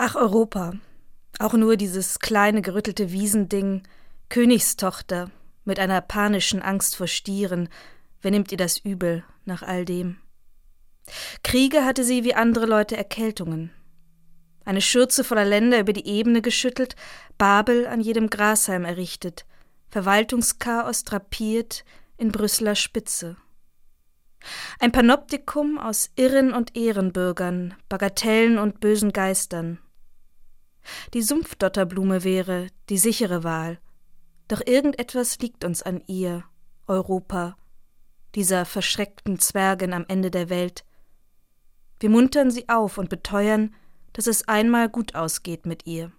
Ach, Europa. Auch nur dieses kleine gerüttelte Wiesending, Königstochter, mit einer panischen Angst vor Stieren, wer nimmt ihr das übel nach all dem? Kriege hatte sie wie andere Leute Erkältungen. Eine Schürze voller Länder über die Ebene geschüttelt, Babel an jedem Grashalm errichtet, Verwaltungschaos drapiert in Brüsseler Spitze. Ein Panoptikum aus Irren und Ehrenbürgern, Bagatellen und bösen Geistern. Die Sumpfdotterblume wäre die sichere Wahl, doch irgendetwas liegt uns an ihr, Europa, dieser verschreckten Zwergin am Ende der Welt. Wir muntern sie auf und beteuern, dass es einmal gut ausgeht mit ihr.